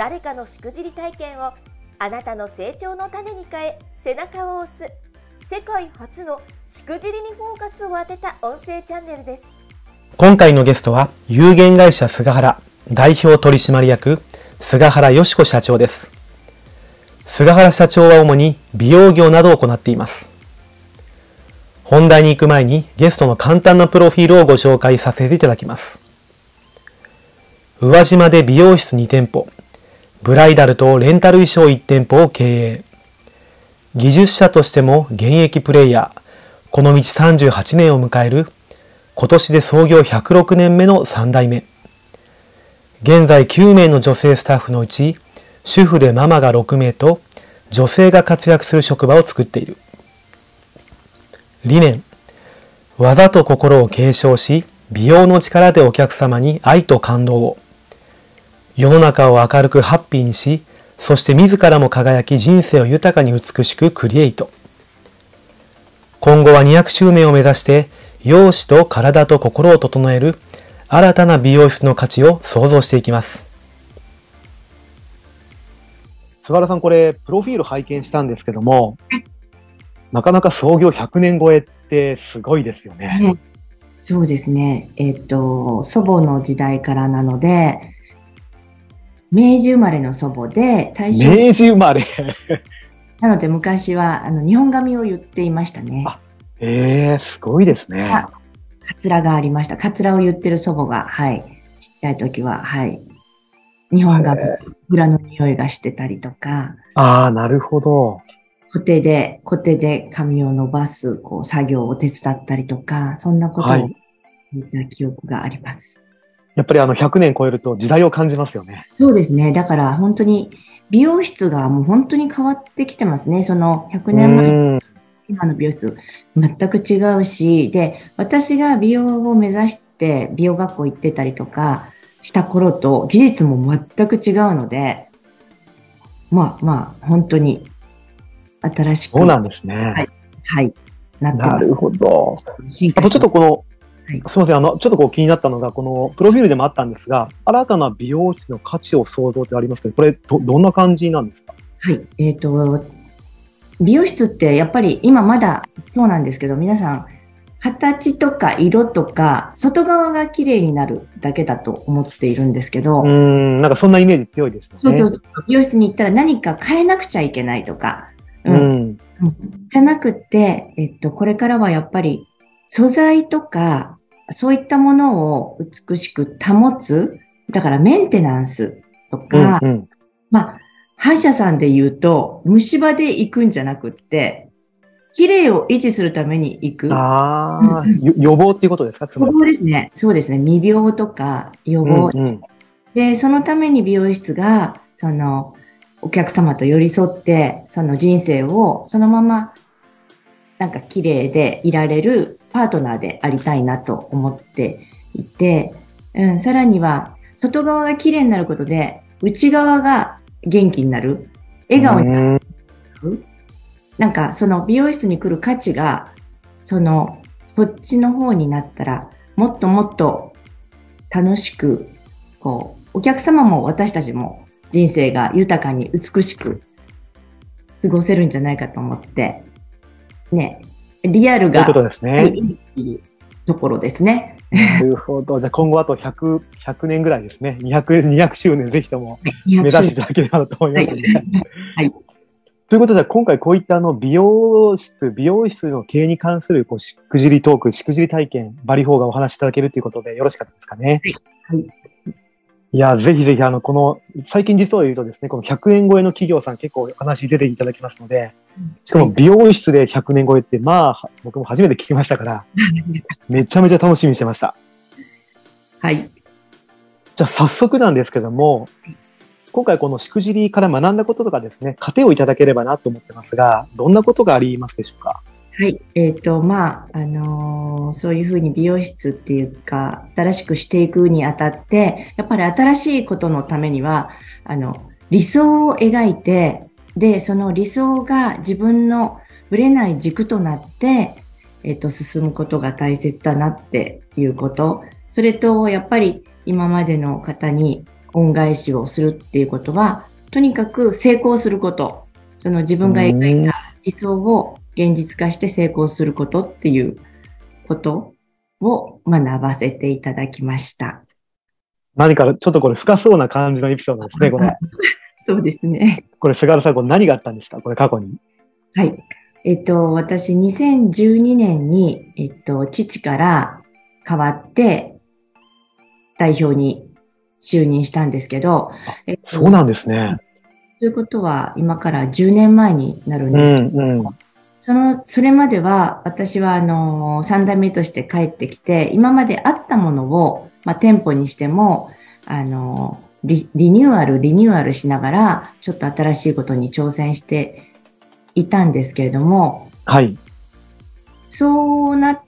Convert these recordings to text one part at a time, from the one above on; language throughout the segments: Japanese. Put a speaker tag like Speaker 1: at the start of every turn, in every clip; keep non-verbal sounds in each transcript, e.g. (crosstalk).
Speaker 1: 誰かのしくじり体験をあなたの成長の種に変え背中を押す。世界初のしくじりにフォーカスを当てた音声チャンネルです。
Speaker 2: 今回のゲストは有限会社菅原代表取締役菅原よし子社長です。菅原社長は主に美容業などを行っています。本題に行く前にゲストの簡単なプロフィールをご紹介させていただきます。宇和島で美容室2店舗。ブライダルとレンタル衣装1店舗を経営。技術者としても現役プレイヤー、この道38年を迎える、今年で創業106年目の3代目。現在9名の女性スタッフのうち、主婦でママが6名と、女性が活躍する職場を作っている。理念。技と心を継承し、美容の力でお客様に愛と感動を。世の中を明るくハッピーにし、そして自らも輝き人生を豊かに美しくクリエイト。今後は200周年を目指して、容姿と体と心を整える新たな美容室の価値を創造していきます。菅原さん、これ、プロフィール拝見したんですけども、なかなか創業100年超えってすごいですよね。ね
Speaker 3: そうですね。えっ、ー、と、祖母の時代からなので、明治生まれの祖母で、
Speaker 2: 大正。明治生まれ (laughs)
Speaker 3: なので昔はあの日本髪を言っていましたね。
Speaker 2: ええー、すごいですね。
Speaker 3: カツラがありました。カツラを言ってる祖母が、はい。ちっちゃい時は、はい。日本髪、裏の匂いがしてたりとか。
Speaker 2: ああ、なるほど。
Speaker 3: 固定で、固定で髪を伸ばす、こう、作業を手伝ったりとか、そんなことを言った記憶があります。
Speaker 2: やっぱりあの100年超えると時代を感じますよね。
Speaker 3: そうですね。だから本当に美容室がもう本当に変わってきてますね。その100年前、今の美容室全く違うし、で、私が美容を目指して美容学校行ってたりとかした頃と技術も全く違うので、まあまあ本当に新しく。
Speaker 2: そうなんですね。
Speaker 3: はい。はい。
Speaker 2: なってます。なるほど。あとちょっとこのはい、すみません、あの、ちょっとこう気になったのが、このプロフィールでもあったんですが、新たな美容室の価値を創造ってありますけど、これど、どんな感じなんですか？
Speaker 3: はい、えっ、ー、と、美容室ってやっぱり今まだそうなんですけど、皆さん、形とか色とか、外側が綺麗になるだけだと思っているんですけど。
Speaker 2: うん、なんかそんなイメージ強いですね。
Speaker 3: そうそうそう。美容室に行ったら何か変えなくちゃいけないとか。うん。うん、じゃなくて、えっと、これからはやっぱり素材とか、そういったものを美しく保つ、だからメンテナンスとか、うんうん、まあ、歯医者さんで言うと、虫歯で行くんじゃなくって、綺麗を維持するために行く。
Speaker 2: ああ、予防っていうことですか？
Speaker 3: 予防ですね。そうですね。未病とか予防。うんうん、で、そのために美容室が、その、お客様と寄り添って、その人生をそのまま、なんか綺麗でいられるパートナーでありたいなと思っていて、うん、さらには、外側が綺麗になることで、内側が元気になる。笑顔になる。なんか、その美容室に来る価値が、その、そっちの方になったら、もっともっと楽しく、こう、お客様も私たちも人生が豊かに美しく過ごせるんじゃないかと思って、ね、リアルが、
Speaker 2: ということですね。
Speaker 3: ところですね。
Speaker 2: なるほど。じゃあ今後あと100、100年ぐらいですね。200、200周年ぜひとも目指していただければと思いますので。はい。はい、ということで、今回こういったあの美容室、美容室の経営に関するこうしくじりトーク、しくじり体験、バリフォーがお話しいただけるということでよろしかったですかね？はい。いや、ぜひぜひ、あの、この、最近実を言うとですね、この100円超えの企業さん結構お話出ていただきますので、しかも美容室で100年超えって、まあ、僕も初めて聞きましたから、(laughs) めちゃめちゃ楽しみにしてました。
Speaker 3: はい。
Speaker 2: じゃあ早速なんですけども、今回このしくじりから学んだこととかですね、糧をいただければなと思ってますが、どんなことがありますでしょうか？
Speaker 3: はい。えっ、ー、と、まあ、あのー、そういうふうに美容室っていうか、新しくしていくにあたって、やっぱり新しいことのためには、あの、理想を描いて、で、その理想が自分のぶれない軸となって、えっ、ー、と、進むことが大切だなっていうこと。それと、やっぱり今までの方に恩返しをするっていうことは、とにかく成功すること。その自分が描いた理想を現実化して成功することっていうことを学ばせていただきました。
Speaker 2: 何かちょっとこれ深そうな感じのエピソードですね、これ。(laughs)
Speaker 3: そうですね。
Speaker 2: これ、菅原さん、これ何があったんですか？これ過去に。
Speaker 3: はい。えっと、私、2012年に、えっと、父から変わって、代表に就任したんですけど、
Speaker 2: えっと、そうなんですね。
Speaker 3: ということは、今から10年前になるんですけど、うんうん、その、それまでは、私は、あの、三代目として帰ってきて、今まであったものを、まあ、店舗にしても、あの、リリニューアル、リニューアルしながら、ちょっと新しいことに挑戦していたんですけれども、
Speaker 2: はい。
Speaker 3: そうなっ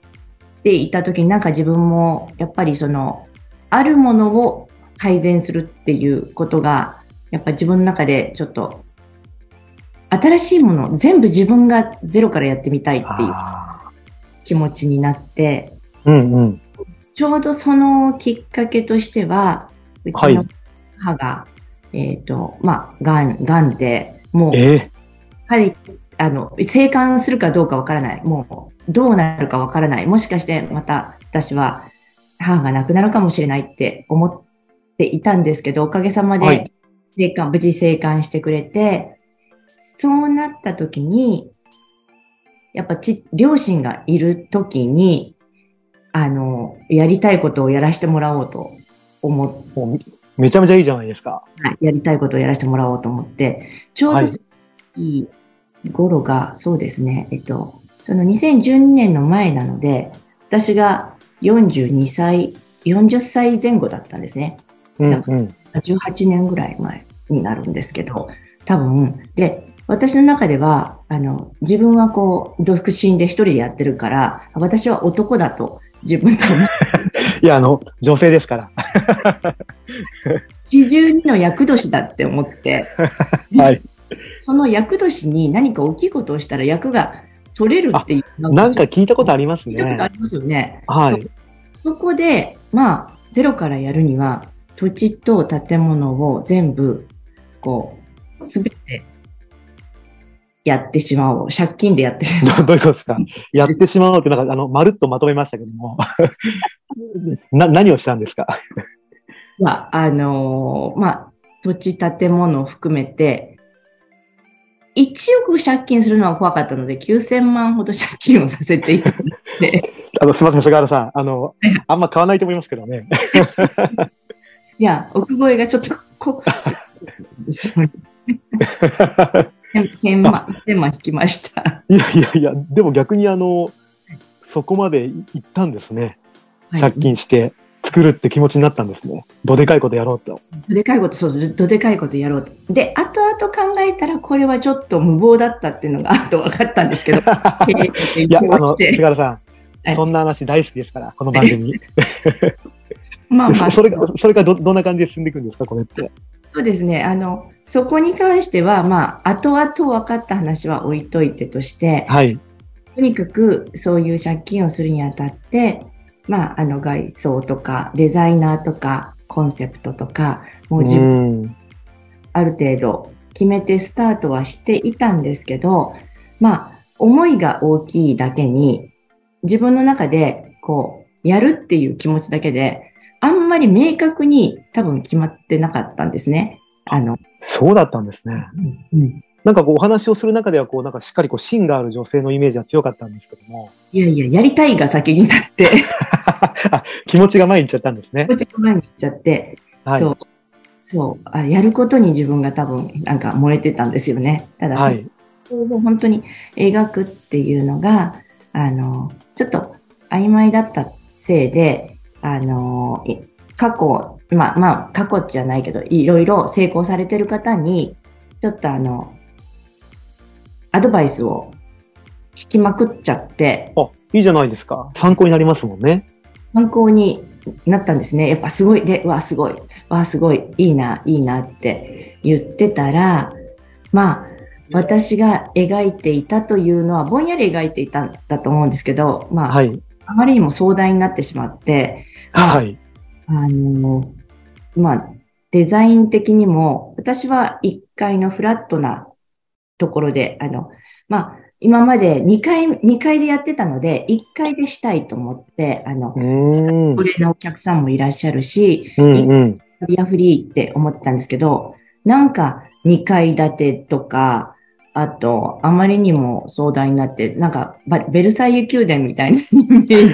Speaker 3: ていた時になんか自分も、やっぱりその、あるものを改善するっていうことが、やっぱ自分の中でちょっと、新しいもの、全部自分がゼロからやってみたいっていう気持ちになって、
Speaker 2: うんうん、
Speaker 3: ちょうどそのきっかけとしては、うちの母が、はい、えっ、ー、と、まあ、がん、がんで、もう、えー、あの、生還するかどうかわからない。もう、どうなるかわからない。もしかしてまた私は母が亡くなるかもしれないって思っていたんですけど、おかげさまで生還、はい、無事生還してくれて、そうなった時に、やっぱち、両親がいる時に、あの、やりたいことをやらせてもらおうと思って。
Speaker 2: めちゃめちゃいいじゃないですか。
Speaker 3: はい、やりたいことをやらせてもらおうと思って、ちょうど、いい頃が、そうですね、えっと、その2012年の前なので、私が42歳、40歳前後だったんですね。うんうん、18年ぐらい前になるんですけど、多分、で、私の中では、あの、自分はこう、独身で一人でやってるから、私は男だと自分と思って。(laughs)
Speaker 2: いや、あの、女性ですから。
Speaker 3: 四十二の役年だって思って、(laughs) はい。その役年に何か大きいことをしたら役が取れるっていう
Speaker 2: なんか聞いたことありますね。
Speaker 3: 聞いたことありますよね。
Speaker 2: はい。
Speaker 3: そこで、まあ、ゼロからやるには、土地と建物を全部、こう、すべてやってしまおう。借金でやってしま
Speaker 2: おう。ど (laughs) ういうことですか？やってしまおうって、なんか、あの、まるっとまとめましたけども。(laughs) な、何をしたんですか？(laughs)
Speaker 3: まあ、あのー、まあ、土地、建物を含めて、1億借金するのは怖かったので、9000万ほど借金をさせていたので。(laughs)
Speaker 2: あの、すみません、菅原さん。あの、あんま買わないと思いますけどね。
Speaker 3: いや、奥越えがちょっとこ、1000万、1000万引きました。
Speaker 2: いやいやいや、でも逆にあの、そこまで行ったんですね。借金して。作るって気持ちになったんですね。どでかいことやろうと。
Speaker 3: どでかいこと、そう、どでかいことやろうと。で、後々考えたら、これはちょっと無謀だったっていうのが後分かったんですけど。(laughs)
Speaker 2: いや、あの、菅原さん、はい、そんな話大好きですから、この番組。(laughs) まあまあ。(laughs) それが、それがど、どんな感じで進んでいくんですか、これって。
Speaker 3: そうですね。あの、そこに関しては、まあ、後々分かった話は置いといてとして、
Speaker 2: はい。
Speaker 3: とにかく、そういう借金をするにあたって、まあ、あの外装とかデザイナーとかコンセプトとかもう自分ある程度決めてスタートはしていたんですけどまあ思いが大きいだけに自分の中でこうやるっていう気持ちだけであんまり明確に多分決まってなかったんですね。あの
Speaker 2: そうだったんですね。うん、うんなんかこうお話をする中ではこうなんかしっかりこう芯がある女性のイメージは強かったんですけども。
Speaker 3: いやいや、やりたいが先になって (laughs)
Speaker 2: 気持ちが前に行っちゃったんですね。
Speaker 3: 気持ちが前に行っちゃって、はい、そう。そうあ。やることに自分が多分なんか燃えてたんですよね。ただ、はい、それを本当に描くっていうのが、あの、ちょっと曖昧だったせいで、あの、過去まあまあ、過去じゃないけど、いろいろ成功されてる方に、ちょっとあの、アドバイスを聞きまくっちゃって。
Speaker 2: あ、いいじゃないですか。参考になりますもんね。
Speaker 3: 参考になったんですね。やっぱすごい、で、わ、すごい、わ、すごい、いいな、いいなって言ってたら、まあ、私が描いていたというのは、ぼんやり描いていたんだと思うんですけど、まあ、はい、あまりにも壮大になってしまって、
Speaker 2: はい。
Speaker 3: あの、まあ、デザイン的にも、私は1階のフラットなところで、あの、まあ、今まで2階、2階でやってたので、1階でしたいと思って、あの、これのお客さんもいらっしゃるし、うんうん、リアフリーって思ってたんですけど、なんか2階建てとか、あと、あまりにも壮大になって、なんか、ベルサイユ宮殿みたいなイメージ。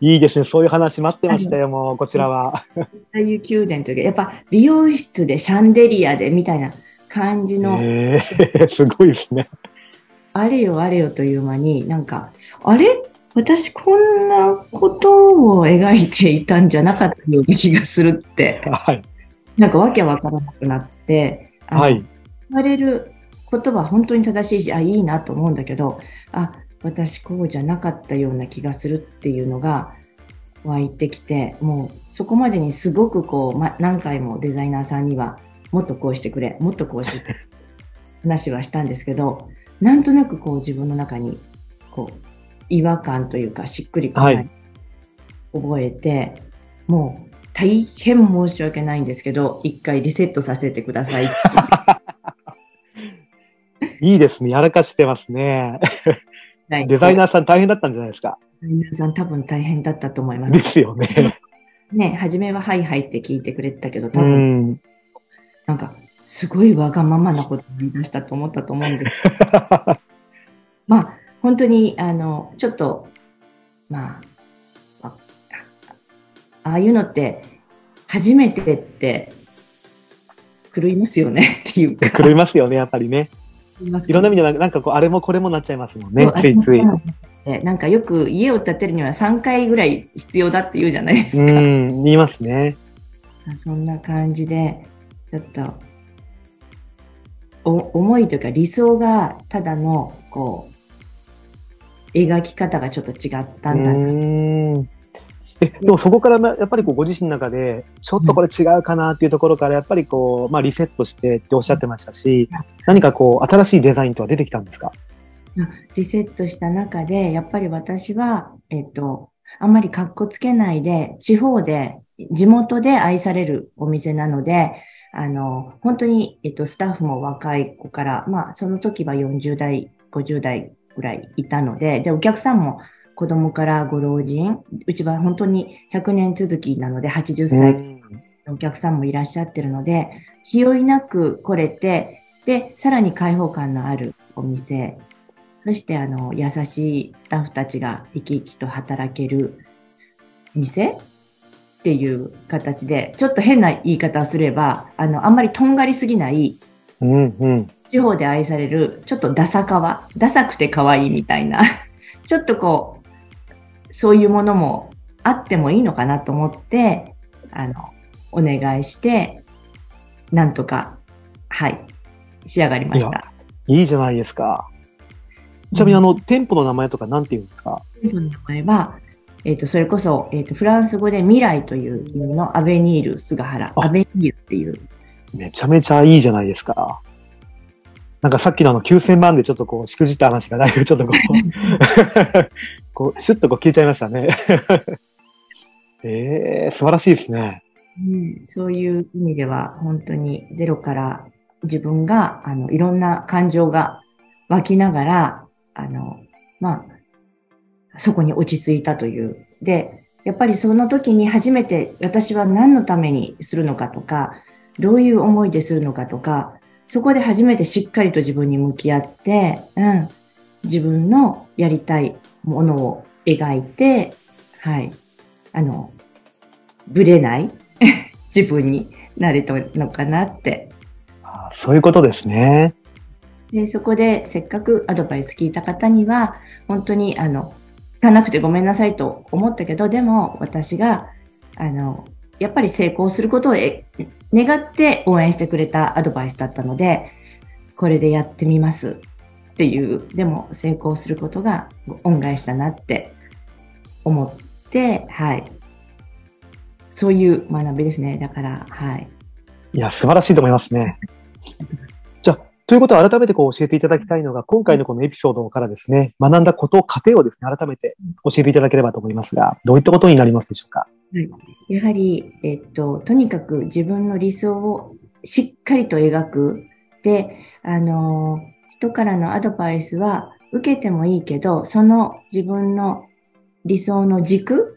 Speaker 3: (laughs)
Speaker 2: いいですね。そういう話待ってましたよ、もう、こちらは。
Speaker 3: ベルサイユ宮殿というか、やっぱ美容室でシャンデリアでみたいな感じの。
Speaker 2: えー、(laughs) すごいですね。
Speaker 3: あれよあれよという間に、なんか、あれ？私こんなことを描いていたんじゃなかったような気がするって、はい、なんかわけわからなくなって、はい、言われることは本当に正しいし、あ、いいなと思うんだけど、あ、私こうじゃなかったような気がするっていうのが湧いてきて、もうそこまでにすごくこう、ま、何回もデザイナーさんには、もっとこうしてくれ、もっとこうしてくれ、話はしたんですけど、なんとなくこう自分の中に、こう、違和感というか、しっくりこない、はい、覚えて、もう大変申し訳ないんですけど、一回リセットさせてください。(laughs)
Speaker 2: いいですね。やらかしてますね。はい、デザイナーさん大変だったんじゃないですか。
Speaker 3: デザイナーさん多分大変だったと思います。
Speaker 2: ですよね。
Speaker 3: ね、初めははいはいって聞いてくれてたけど、多分、なんか、すごいわがままなことを言い出したと思ったと思うんです。(laughs) まあ、本当に、あの、ちょっと、まあ、ああいうのって、初めてって狂いますよねっていうか。
Speaker 2: 狂いますよね、やっぱりね。いろんな意味でなんかこう、あれもこれもなっちゃいますもんね、ついつい。
Speaker 3: なんかよく家を建てるには3回ぐらい必要だって言うじゃないですか。う
Speaker 2: ん、言いますね。
Speaker 3: そんな感じで、ちょっと、お思いというか理想がただの、こう、描き方がちょっと違ったんだな。
Speaker 2: えでもそこからやっぱりこうご自身の中で、ちょっとこれ違うかなっていうところから、やっぱりこう、まあ、リセットしてっておっしゃってましたし、何かこう、新しいデザインとは出てきたんですか？
Speaker 3: リセットした中で、やっぱり私は、えっと、あんまり格好つけないで、地方で、地元で愛されるお店なので、あの、本当に、えっと、スタッフも若い子から、まあ、その時は40代、50代ぐらいいたので、で、お客さんも子供からご老人、うちは本当に100年続きなので、80歳のお客さんもいらっしゃってるので、気負いなく来れて、で、さらに開放感のあるお店、そしてあの、優しいスタッフたちが生き生きと働ける店っていう形で、ちょっと変な言い方をすれば、あの、あんまりとんがりすぎない、うんうん、地方で愛される、ちょっとダサかわ、ダサくて可愛いみたいな、(laughs) ちょっとこう、そういうものもあってもいいのかなと思って、あの、お願いして、なんとか、はい、仕上がりました。
Speaker 2: いいじゃないですか。ちなみにあの、うん、店舗の名前とか何て言うんですか？
Speaker 3: 店舗の名前は、えっ、ー、と、それこそ、えっ、ー、と、フランス語で未来という意味のアベニール菅原、アベニールっていう。
Speaker 2: めちゃめちゃいいじゃないですか。なんかさっきのあの9000万でちょっとこう、しくじった話がだいぶちょっとこう (laughs) こう、シュッとこう消えちゃいましたね。え (laughs) えー、素晴らしいですね。
Speaker 3: うん、そういう意味では、本当にゼロから自分が、あの、いろんな感情が湧きながら、あの、まあ、そこに落ち着いたという。で、やっぱりその時に初めて私は何のためにするのかとか、どういう思いでするのかとか、そこで初めてしっかりと自分に向き合って、うん、自分のやりたいものを描いて、はい、あの、ぶれない (laughs) 自分になれたのかなって。
Speaker 2: あそういうことですね。
Speaker 3: で、そこでせっかくアドバイス聞いた方には、本当にあの、聞かなくてごめんなさいと思ったけど、でも私があの、やっぱり成功することを願って応援してくれたアドバイスだったので、これでやってみますっていう、でも成功することが恩返しだなって思って、はい。そういう学びですね。だから、はい。
Speaker 2: いや、素晴らしいと思いますね。ということを改めてこう教えていただきたいのが、今回のこのエピソードからですね、学んだこと、過程をですね、改めて教えていただければと思いますが、どういったことになりますでしょうか？は
Speaker 3: い、やはり、えっと、とにかく自分の理想をしっかりと描く。で、あの、人からのアドバイスは受けてもいいけど、その自分の理想の軸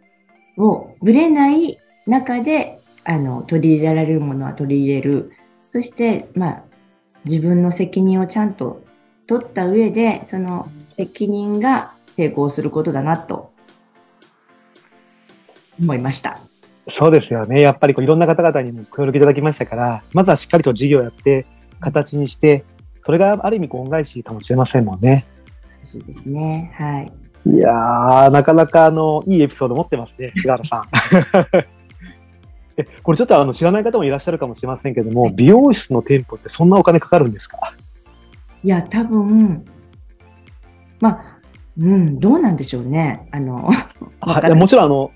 Speaker 3: をぶれない中で、あの、取り入れられるものは取り入れる。そして、まあ、自分の責任をちゃんと取った上で、その責任が成功することだなと思いました。
Speaker 2: そうですよね。やっぱりこういろんな方々にも協力いただきましたから、まずはしっかりと事業をやって、形にして、それがある意味恩返しかもしれませんもんね。
Speaker 3: そうですね。はい。
Speaker 2: いやー、なかなかあの、いいエピソード持ってますね、菅原さん。(laughs) えこれちょっとあの知らない方もいらっしゃるかもしれませんけども、はい、美容室の店舗ってそんなお金かかるんですか？
Speaker 3: いや、多分、まあ、うん、どうなんでしょうね。あの、
Speaker 2: はもちろんあの、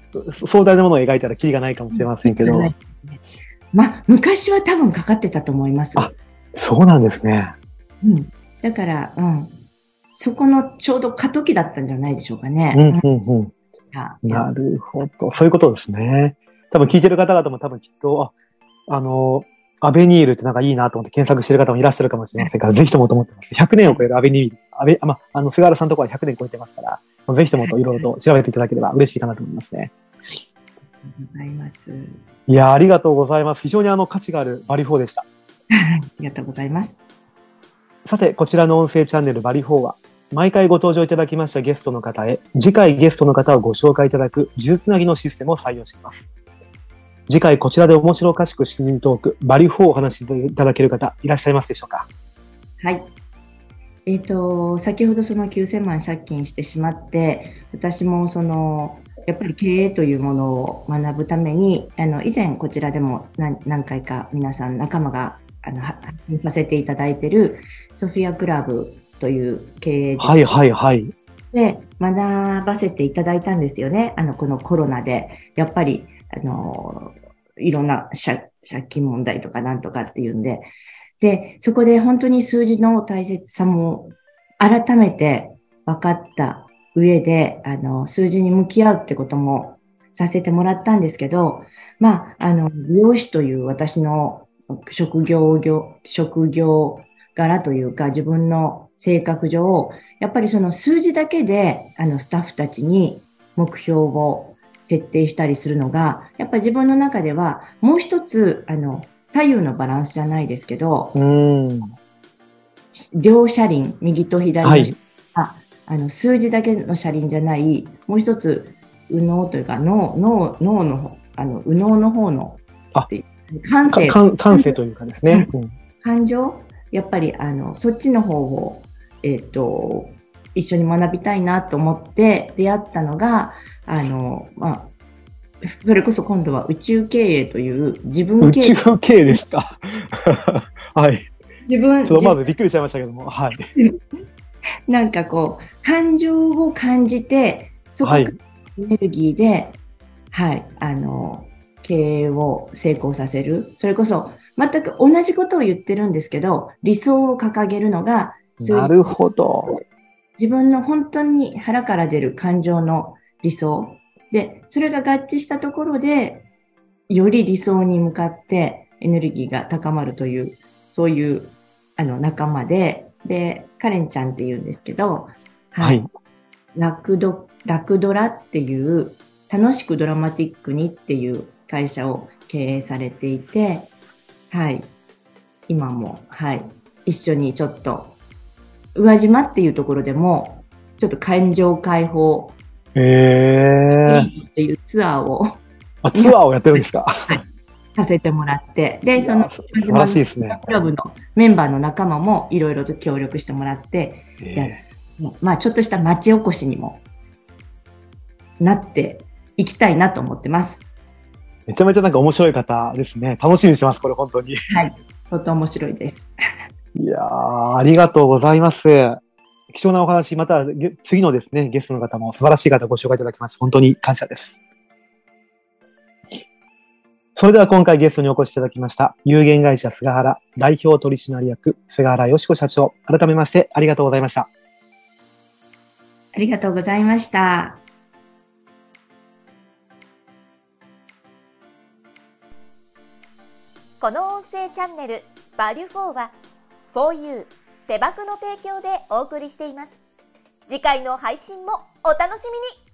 Speaker 2: 壮大なものを描いたらきりがないかもしれませんけど。
Speaker 3: まあ、昔は多分かかってたと思います。
Speaker 2: あ、そうなんですね。
Speaker 3: うん。だから、うん。そこのちょうど過渡期だったんじゃないでしょうかね。
Speaker 2: うんうんうん。なるほど。そういうことですね。多分聞いてる方々も多分きっと、あ、あの、アベニールってなんかいいなと思って検索してる方もいらっしゃるかもしれませんから、(laughs) ぜひともと思ってます。100年を超えるアベニール。アベ、あ、まあ、の、菅原さんのところは100年超えてますから、ぜひともといろいろと調べていただければ嬉しいかなと思いますね。
Speaker 3: ありがとうございます。
Speaker 2: いや、ありがとうございます。非常にあの価値があるバリフォーでした。(laughs)
Speaker 3: ありがとうございます。
Speaker 2: さて、こちらの音声チャンネルバリフォーは、毎回ご登場いただきましたゲストの方へ、次回ゲストの方をご紹介いただく、数珠つなぎのシステムを採用しています。次回こちらで面白おかしくしくじりトーク、バリフォーをお話しいただける方、いらっしゃいますでしょうか？
Speaker 3: はい。えっ、ー、と、先ほどその9000万借金してしまって、私もその、やっぱり経営というものを学ぶために、あの、以前こちらでも何何回か皆さん仲間があの発信させていただいているソフィアクラブという経営
Speaker 2: はいはいはい。
Speaker 3: で学ばせていただいたんですよね。あの、このコロナで、やっぱり、あの、いろんな借金問題とかなんとかっていうんで、で、そこで本当に数字の大切さも改めて分かった上で、あの、数字に向き合うってこともさせてもらったんですけど、まあ、あの、美容師という私の職業業、職業柄というか、自分の性格上、やっぱりその数字だけで、あの、スタッフたちに目標を設定したりするのが、やっぱり自分の中では、もう一つ、あの、左右のバランスじゃないですけど、両車輪、右と左の、はい、ああの数字だけの車輪じゃない、もう一つ、右脳というか脳、脳、脳の、あの、右脳の方の、
Speaker 2: 感性。感性というかですね。
Speaker 3: うん、感情？やっぱり、あの、そっちの方を、えっ、ー、と、一緒に学びたいなと思って出会ったのが、あの、まあ、それこそ今度は宇宙経営という自分
Speaker 2: 経営。宇宙経営ですか？(laughs) はい。自分。ちょっとまずびっくりしちゃいましたけども、はい。(laughs)
Speaker 3: なんかこう、感情を感じて、そこからエネルギーで、はい、はい、あの、経営を成功させる。それこそ、全く同じことを言ってるんですけど、理想を掲げるのが
Speaker 2: なるほど。
Speaker 3: 自分の本当に腹から出る感情の理想。で、それが合致したところで、より理想に向かってエネルギーが高まるという、そういうあの仲間で、で、カレンちゃんって言うんですけど、はい。ラクド、ラクドラっていう、楽しくドラマティックにっていう会社を経営されていて、はい。今も、はい。一緒にちょっと、宇和島っていうところでも、ちょっと感情解放
Speaker 2: えー、
Speaker 3: っていうツアーを。
Speaker 2: あ、ツアーをやってるんですか？はい。
Speaker 3: させてもらって、で、その、
Speaker 2: 素晴らしいですね。
Speaker 3: クラブのメンバーの仲間もいろいろと協力してもらって、えー、まあ、ちょっとした町おこしにもなっていきたいなと思ってます。
Speaker 2: めちゃめちゃなんか面白い方ですね。楽しみにしてます、これ本当に。
Speaker 3: はい。相当面白いです。
Speaker 2: いやー、ありがとうございます。貴重なお話、また次のですね、ゲストの方も素晴らしい方ご紹介いただきまして、本当に感謝です。それでは今回ゲストにお越しいただきました、有限会社菅原代表取締役菅原よし子社長、改めましてありがとうございました。
Speaker 3: ありがとうございました。
Speaker 1: この音声チャンネルバリュフォーは 4U 手箱の提供でお送りしています。次回の配信もお楽しみに